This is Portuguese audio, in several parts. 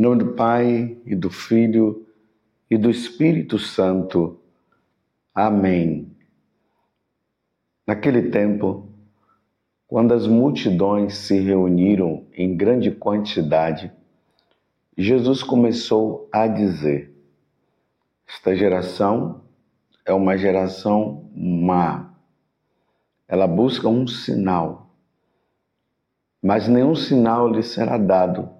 Em nome do Pai e do Filho e do Espírito Santo. Amém. Naquele tempo, quando as multidões se reuniram em grande quantidade, Jesus começou a dizer: Esta geração é uma geração má. Ela busca um sinal, mas nenhum sinal lhe será dado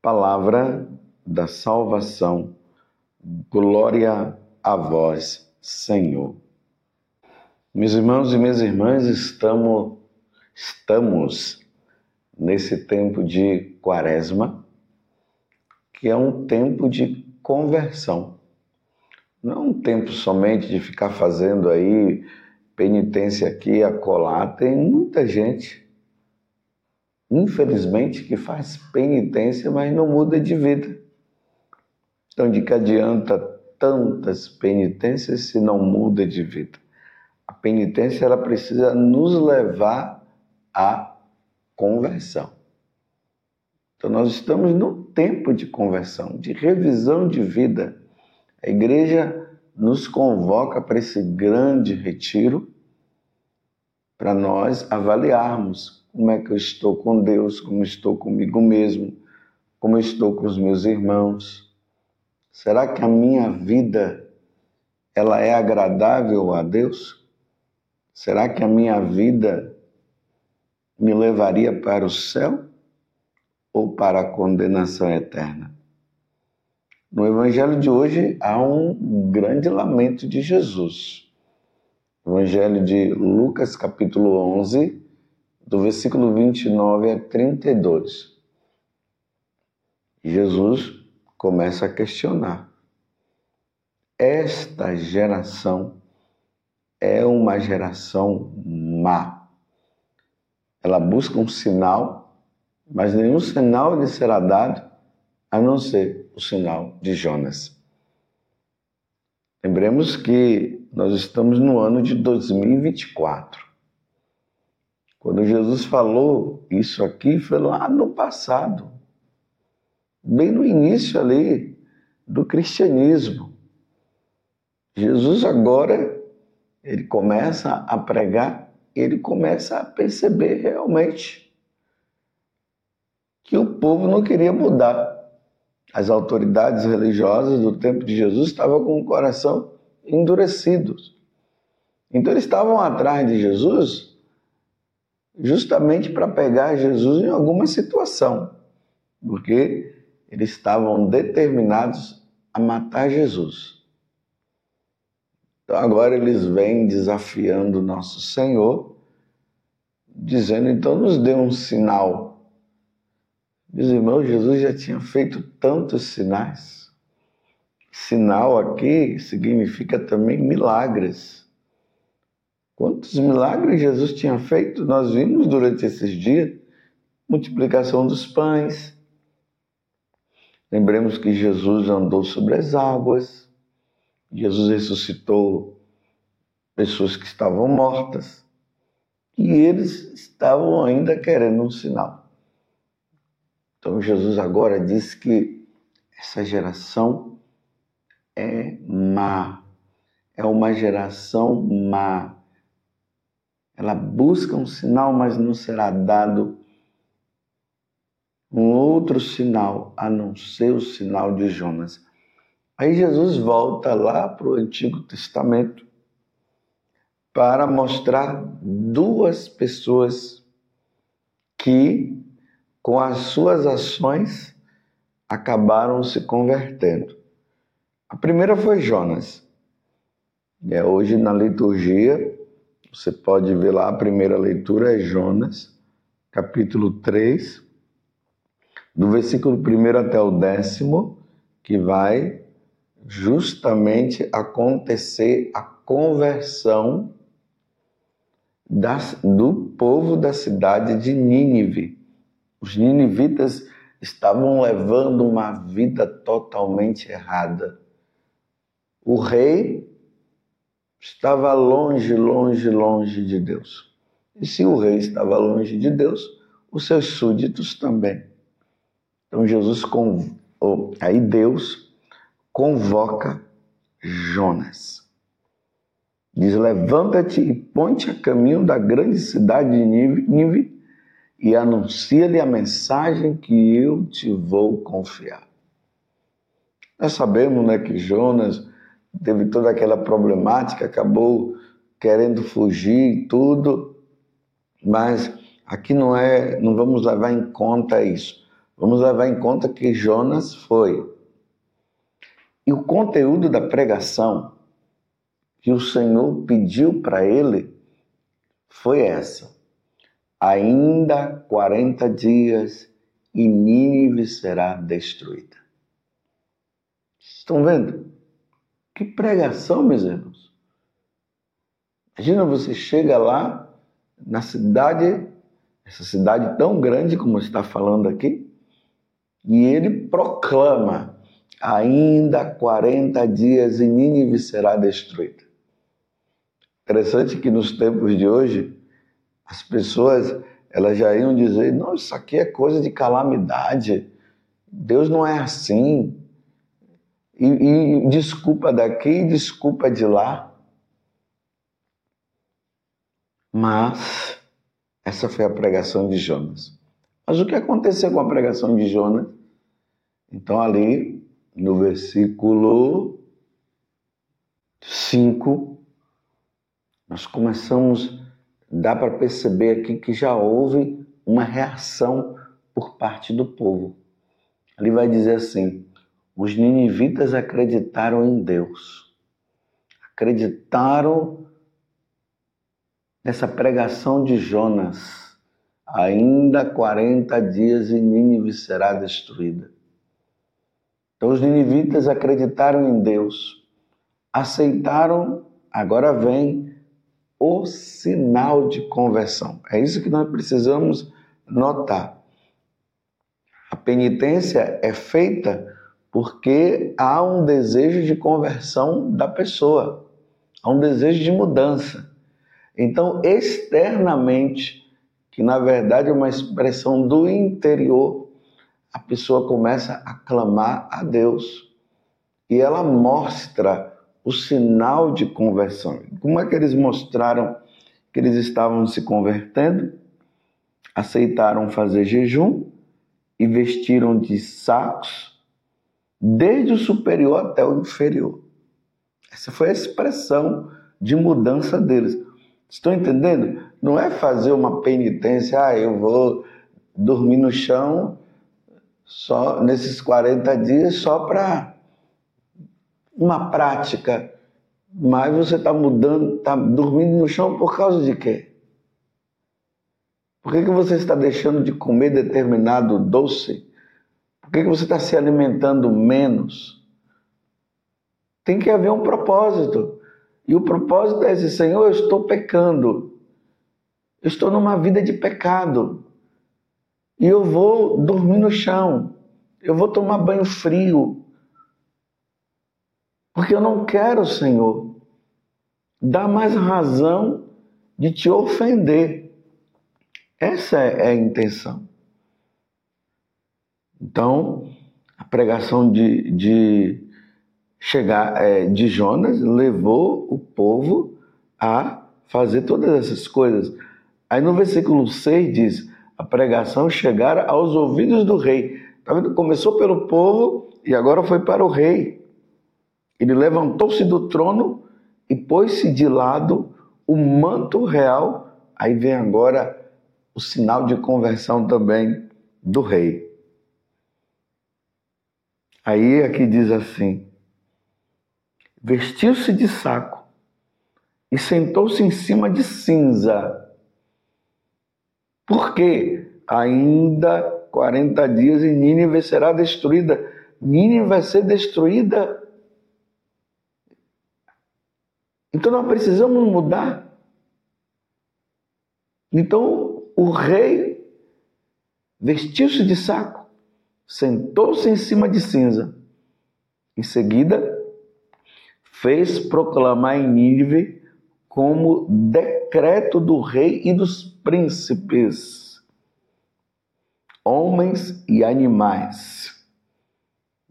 Palavra da salvação. Glória a vós, Senhor. Meus irmãos e minhas irmãs, estamos, estamos nesse tempo de quaresma, que é um tempo de conversão. Não é um tempo somente de ficar fazendo aí penitência aqui acolá. Tem muita gente infelizmente, que faz penitência, mas não muda de vida. Então, de que adianta tantas penitências se não muda de vida? A penitência ela precisa nos levar à conversão. Então, nós estamos no tempo de conversão, de revisão de vida. A igreja nos convoca para esse grande retiro para nós avaliarmos como é que eu estou com Deus, como estou comigo mesmo, como estou com os meus irmãos. Será que a minha vida ela é agradável a Deus? Será que a minha vida me levaria para o céu ou para a condenação eterna? No evangelho de hoje há um grande lamento de Jesus. Evangelho de Lucas, capítulo 11, do versículo 29 a 32. Jesus começa a questionar. Esta geração é uma geração má. Ela busca um sinal, mas nenhum sinal lhe será dado a não ser o sinal de Jonas. Lembremos que nós estamos no ano de 2024. Quando Jesus falou isso aqui, foi lá no passado, bem no início ali do cristianismo. Jesus agora, ele começa a pregar, ele começa a perceber realmente que o povo não queria mudar. As autoridades religiosas do tempo de Jesus estavam com o coração endurecido. Então eles estavam atrás de Jesus justamente para pegar Jesus em alguma situação, porque eles estavam determinados a matar Jesus. Então agora eles vêm desafiando nosso Senhor, dizendo: então nos dê um sinal. Meus irmãos, Jesus já tinha feito tantos sinais. Sinal aqui significa também milagres. Quantos milagres Jesus tinha feito, nós vimos durante esses dias multiplicação dos pães. Lembremos que Jesus andou sobre as águas, Jesus ressuscitou pessoas que estavam mortas. E eles estavam ainda querendo um sinal. Então Jesus agora diz que essa geração é má, é uma geração má ela busca um sinal, mas não será dado um outro sinal a não ser o sinal de Jonas. Aí Jesus volta lá para o Antigo Testamento para mostrar duas pessoas que, com as suas ações, acabaram se convertendo. A primeira foi Jonas. É, hoje na liturgia, você pode ver lá, a primeira leitura é Jonas, capítulo 3, do versículo 1 até o décimo, que vai justamente acontecer a conversão das, do povo da cidade de Nínive. Os ninivitas estavam levando uma vida totalmente errada. O rei estava longe, longe, longe de Deus. E se o rei estava longe de Deus, os seus súditos também. Então Jesus, aí Deus convoca Jonas. Diz: Levanta-te e ponte a caminho da grande cidade de Nínive e anuncia-lhe a mensagem que eu te vou confiar. Nós sabemos né, que Jonas teve toda aquela problemática, acabou querendo fugir e tudo, mas aqui não é, não vamos levar em conta isso. Vamos levar em conta que Jonas foi. E o conteúdo da pregação que o Senhor pediu para ele foi essa: ainda 40 dias e Nínive será destruída. Estão vendo? Que pregação, meus irmãos. Imagina você chega lá na cidade, essa cidade tão grande como está falando aqui, e ele proclama: ainda 40 dias e Nínive será destruída. Interessante que nos tempos de hoje, as pessoas elas já iam dizer: não, isso aqui é coisa de calamidade, Deus não é assim. E, e desculpa daqui, desculpa de lá. Mas essa foi a pregação de Jonas. Mas o que aconteceu com a pregação de Jonas? Então, ali no versículo 5, nós começamos dá para perceber aqui que já houve uma reação por parte do povo. Ele vai dizer assim: os ninivitas acreditaram em Deus, acreditaram nessa pregação de Jonas. Ainda 40 dias e Nínive será destruída. Então os ninivitas acreditaram em Deus, aceitaram, agora vem o sinal de conversão. É isso que nós precisamos notar. A penitência é feita porque há um desejo de conversão da pessoa, há um desejo de mudança. Então, externamente, que na verdade é uma expressão do interior, a pessoa começa a clamar a Deus e ela mostra o sinal de conversão. Como é que eles mostraram que eles estavam se convertendo? Aceitaram fazer jejum e vestiram de sacos, desde o superior até o inferior. Essa foi a expressão de mudança deles. Estão entendendo? Não é fazer uma penitência, ah, eu vou dormir no chão só nesses 40 dias só para uma prática, mas você está mudando, está dormindo no chão por causa de quê? Por que, que você está deixando de comer determinado doce? Por que, que você está se alimentando menos? Tem que haver um propósito. E o propósito é esse: Senhor, eu estou pecando. Eu estou numa vida de pecado. E eu vou dormir no chão. Eu vou tomar banho frio. Porque eu não quero, Senhor, dar mais razão de te ofender. Essa é a intenção. Então, a pregação de, de chegar é, de Jonas levou o povo a fazer todas essas coisas. Aí no versículo 6 diz: a pregação chegara aos ouvidos do rei. Tá vendo? Começou pelo povo e agora foi para o rei. Ele levantou-se do trono e pôs-se de lado o manto real. Aí vem agora o sinal de conversão também do rei. Aí aqui diz assim: vestiu-se de saco e sentou-se em cima de cinza. Porque ainda 40 dias e Nínive será destruída. Nínive vai ser destruída. Então nós precisamos mudar. Então o rei vestiu-se de saco, sentou-se em cima de cinza. Em seguida, fez proclamar em Nínive como decreto do rei e dos príncipes, homens e animais,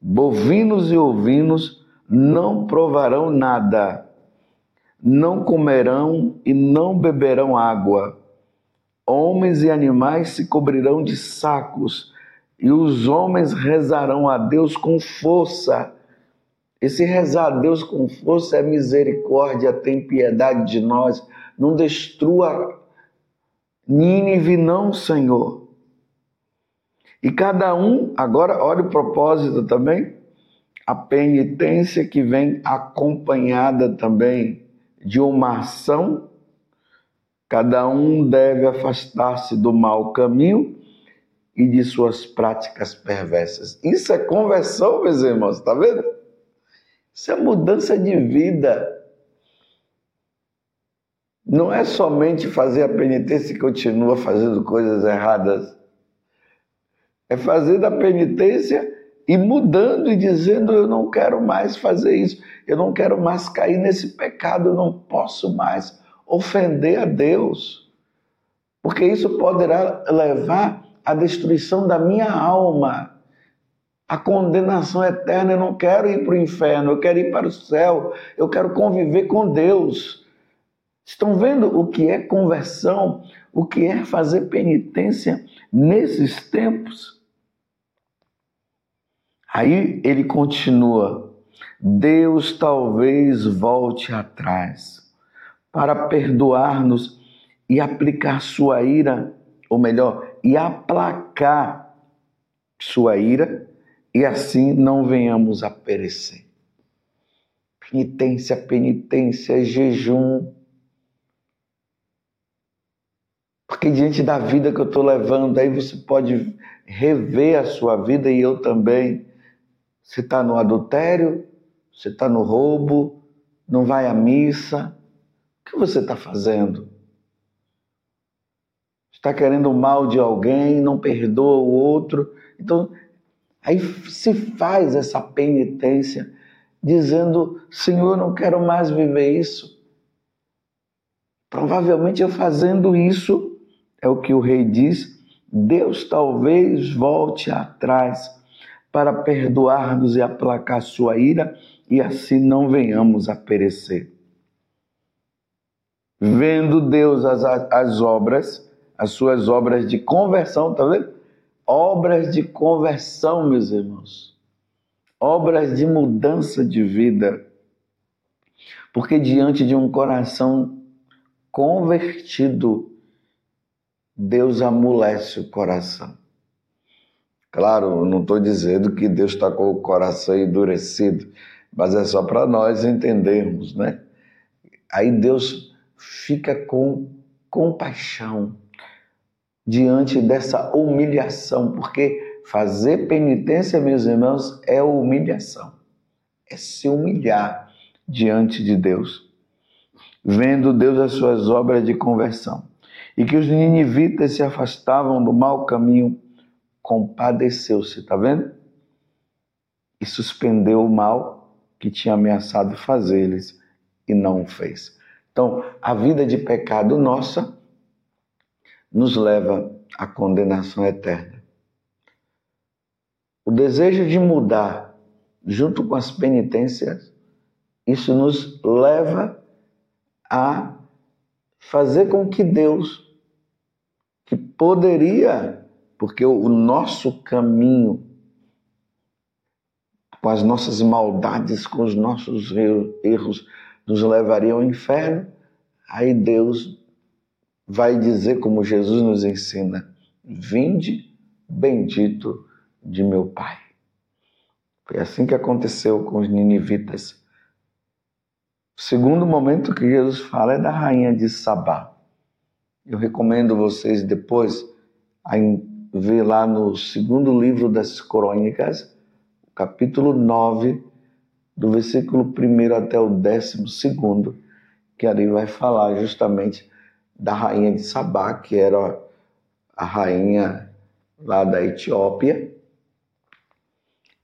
bovinos e ovinos não provarão nada, não comerão e não beberão água. Homens e animais se cobrirão de sacos, e os homens rezarão a Deus com força esse rezar a Deus com força é misericórdia, tem piedade de nós. Não destrua Nínive, não, Senhor. E cada um, agora, olha o propósito também, a penitência que vem acompanhada também de uma ação. Cada um deve afastar-se do mau caminho e de suas práticas perversas. Isso é conversão, meus irmãos, tá vendo? Isso é mudança de vida. Não é somente fazer a penitência e continua fazendo coisas erradas. É fazer da penitência e mudando e dizendo: Eu não quero mais fazer isso, eu não quero mais cair nesse pecado, eu não posso mais ofender a Deus, porque isso poderá levar à destruição da minha alma a condenação eterna. Eu não quero ir para o inferno, eu quero ir para o céu, eu quero conviver com Deus. Estão vendo o que é conversão, o que é fazer penitência nesses tempos? Aí ele continua: Deus talvez volte atrás para perdoar-nos e aplicar sua ira, ou melhor, e aplacar sua ira e assim não venhamos a perecer. Penitência, penitência, jejum. Porque diante da vida que eu estou levando, aí você pode rever a sua vida e eu também. Você está no adultério, você está no roubo, não vai à missa. O que você está fazendo? Está querendo o mal de alguém, não perdoa o outro. Então, Aí se faz essa penitência, dizendo: Senhor, não quero mais viver isso. Provavelmente eu fazendo isso, é o que o rei diz, Deus talvez volte atrás para perdoar-nos e aplacar sua ira, e assim não venhamos a perecer. Vendo Deus as, as obras, as suas obras de conversão, tá vendo? obras de conversão, meus irmãos, obras de mudança de vida. Porque diante de um coração convertido, Deus amolece o coração. Claro, não estou dizendo que Deus está com o coração endurecido, mas é só para nós entendermos, né? Aí Deus fica com compaixão diante dessa humilhação, porque fazer penitência, meus irmãos, é humilhação, é se humilhar diante de Deus, vendo Deus as suas obras de conversão, e que os ninivitas se afastavam do mau caminho, compadeceu-se, tá vendo? E suspendeu o mal que tinha ameaçado fazer-lhes e não o fez. Então, a vida de pecado nossa nos leva à condenação eterna. O desejo de mudar, junto com as penitências, isso nos leva a fazer com que Deus que poderia, porque o nosso caminho, com as nossas maldades, com os nossos erros, nos levaria ao inferno, aí Deus vai dizer, como Jesus nos ensina: Vinde, bendito de meu Pai. Foi assim que aconteceu com os ninivitas. O segundo momento que Jesus fala é da rainha de Sabá. Eu recomendo vocês depois a ver lá no segundo livro das Crônicas, capítulo 9, do versículo 1 até o 12, que ali vai falar justamente da rainha de Sabá, que era a rainha lá da Etiópia,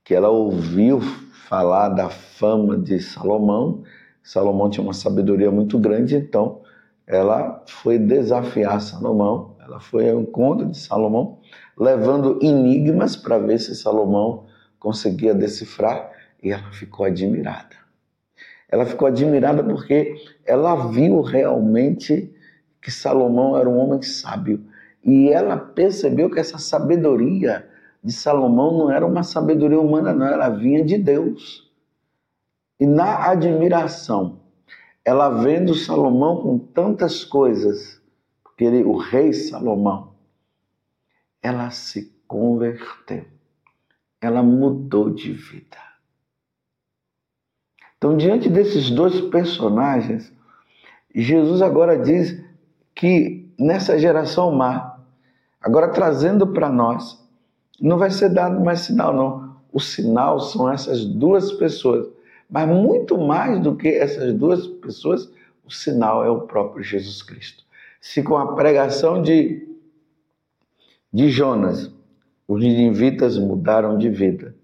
que ela ouviu falar da fama de Salomão. Salomão tinha uma sabedoria muito grande, então ela foi desafiar Salomão, ela foi ao encontro de Salomão, levando enigmas para ver se Salomão conseguia decifrar, e ela ficou admirada. Ela ficou admirada porque ela viu realmente que Salomão era um homem sábio, e ela percebeu que essa sabedoria de Salomão não era uma sabedoria humana, não, ela vinha de Deus. E na admiração, ela vendo Salomão com tantas coisas, porque ele, o rei Salomão, ela se converteu, ela mudou de vida. Então, diante desses dois personagens, Jesus agora diz que nessa geração má, agora trazendo para nós não vai ser dado mais sinal, não. O sinal são essas duas pessoas. Mas muito mais do que essas duas pessoas, o sinal é o próprio Jesus Cristo. Se com a pregação de, de Jonas, os ninivitas mudaram de vida,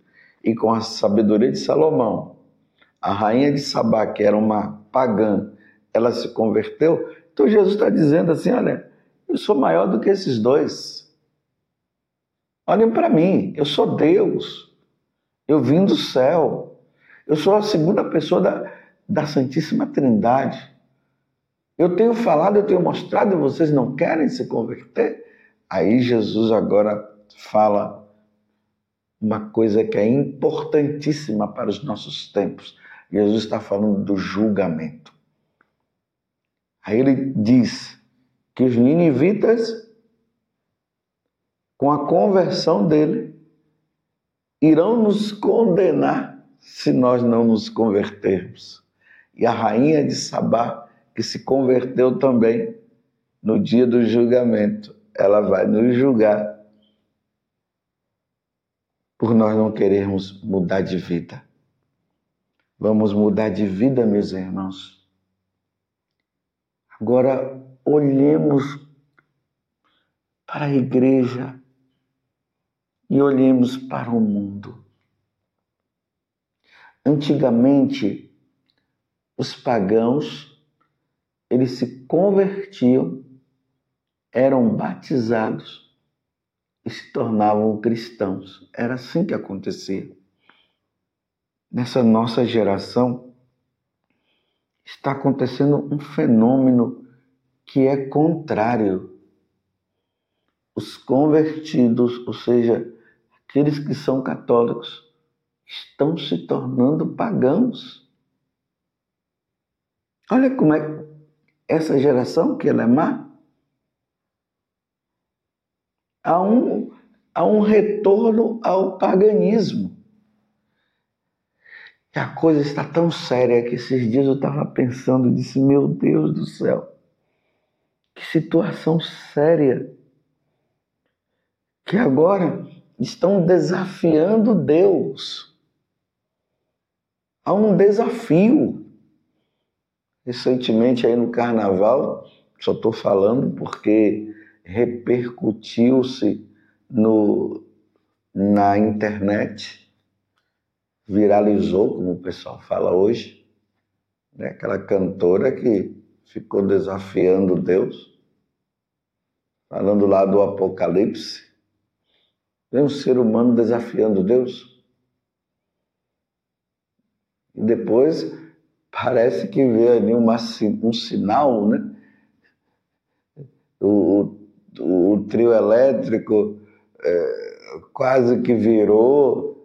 e com a sabedoria de Salomão, a rainha de Sabá, que era uma pagã, ela se converteu, então Jesus está dizendo assim: olha, eu sou maior do que esses dois. Olhem para mim, eu sou Deus. Eu vim do céu. Eu sou a segunda pessoa da, da Santíssima Trindade. Eu tenho falado, eu tenho mostrado e vocês não querem se converter. Aí Jesus agora fala uma coisa que é importantíssima para os nossos tempos. Jesus está falando do julgamento. Aí ele diz que os ninivitas com a conversão dele, irão nos condenar se nós não nos convertermos. E a rainha de Sabá, que se converteu também no dia do julgamento, ela vai nos julgar por nós não querermos mudar de vida. Vamos mudar de vida, meus irmãos. Agora, olhemos para a igreja e olhemos para o mundo. Antigamente, os pagãos, eles se convertiam, eram batizados e se tornavam cristãos. Era assim que acontecia. Nessa nossa geração, está acontecendo um fenômeno que é contrário. Os convertidos, ou seja, aqueles que são católicos estão se tornando pagãos. Olha como é essa geração que ela é má. Há um, há um retorno ao paganismo. A coisa está tão séria que esses dias eu estava pensando, disse, meu Deus do céu, que situação séria. Que agora estão desafiando Deus. Há um desafio. Recentemente, aí no carnaval, só estou falando porque repercutiu-se no, na internet, viralizou, como o pessoal fala hoje, né? aquela cantora que ficou desafiando Deus, falando lá do Apocalipse, Vem um ser humano desafiando Deus. E depois parece que vê ali uma, um sinal, né? O, o trio elétrico é, quase que virou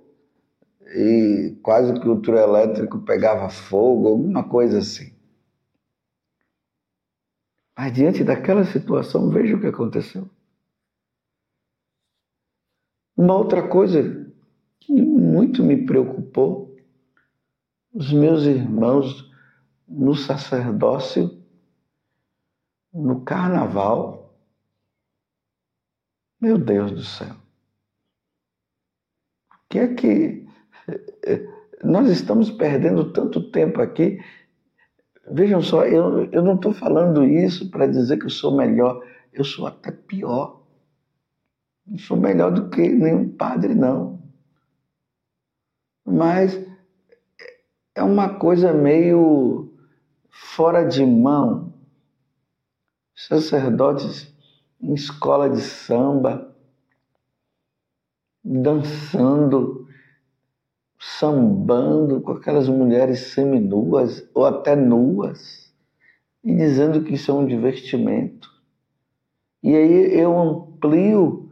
e quase que o trio elétrico pegava fogo, alguma coisa assim. Mas diante daquela situação, veja o que aconteceu. Uma outra coisa que muito me preocupou, os meus irmãos no sacerdócio, no carnaval. Meu Deus do céu. O que é que nós estamos perdendo tanto tempo aqui? Vejam só, eu, eu não estou falando isso para dizer que eu sou melhor, eu sou até pior. Não sou melhor do que nenhum padre, não. Mas é uma coisa meio fora de mão. Sacerdotes em escola de samba, dançando, sambando com aquelas mulheres seminuas ou até nuas e dizendo que isso é um divertimento. E aí eu amplio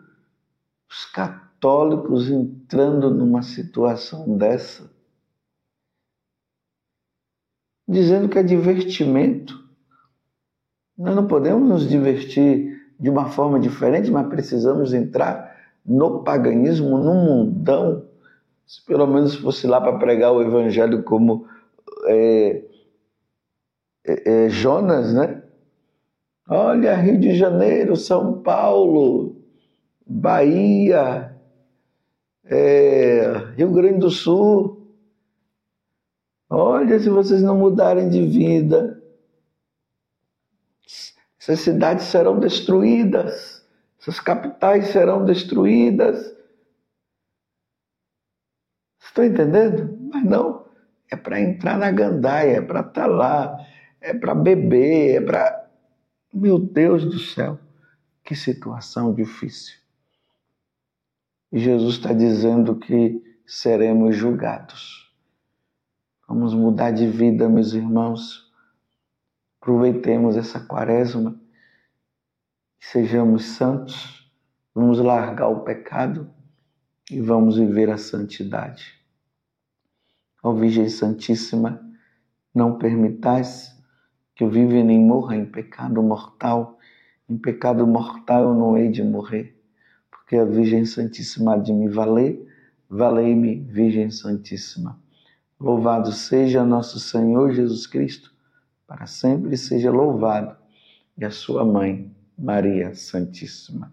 os católicos entrando numa situação dessa, dizendo que é divertimento. Nós não podemos nos divertir de uma forma diferente, mas precisamos entrar no paganismo, no mundão. Se pelo menos fosse lá para pregar o evangelho como é, é, é, Jonas, né? Olha, Rio de Janeiro, São Paulo, Bahia, é, Rio Grande do Sul. Olha, se vocês não mudarem de vida, essas cidades serão destruídas, essas capitais serão destruídas. Estão entendendo? Mas não, é para entrar na gandaia, é para estar tá lá, é para beber, é para. Meu Deus do céu, que situação difícil. E Jesus está dizendo que seremos julgados. Vamos mudar de vida, meus irmãos. Aproveitemos essa quaresma, sejamos santos, vamos largar o pecado e vamos viver a santidade. Ó Virgem Santíssima, não permitais que eu viva nem morra em pecado mortal. Em pecado mortal eu não hei de morrer que a Virgem Santíssima de me valer, valei-me, Virgem Santíssima. Louvado seja nosso Senhor Jesus Cristo, para sempre seja louvado, e a sua mãe, Maria Santíssima.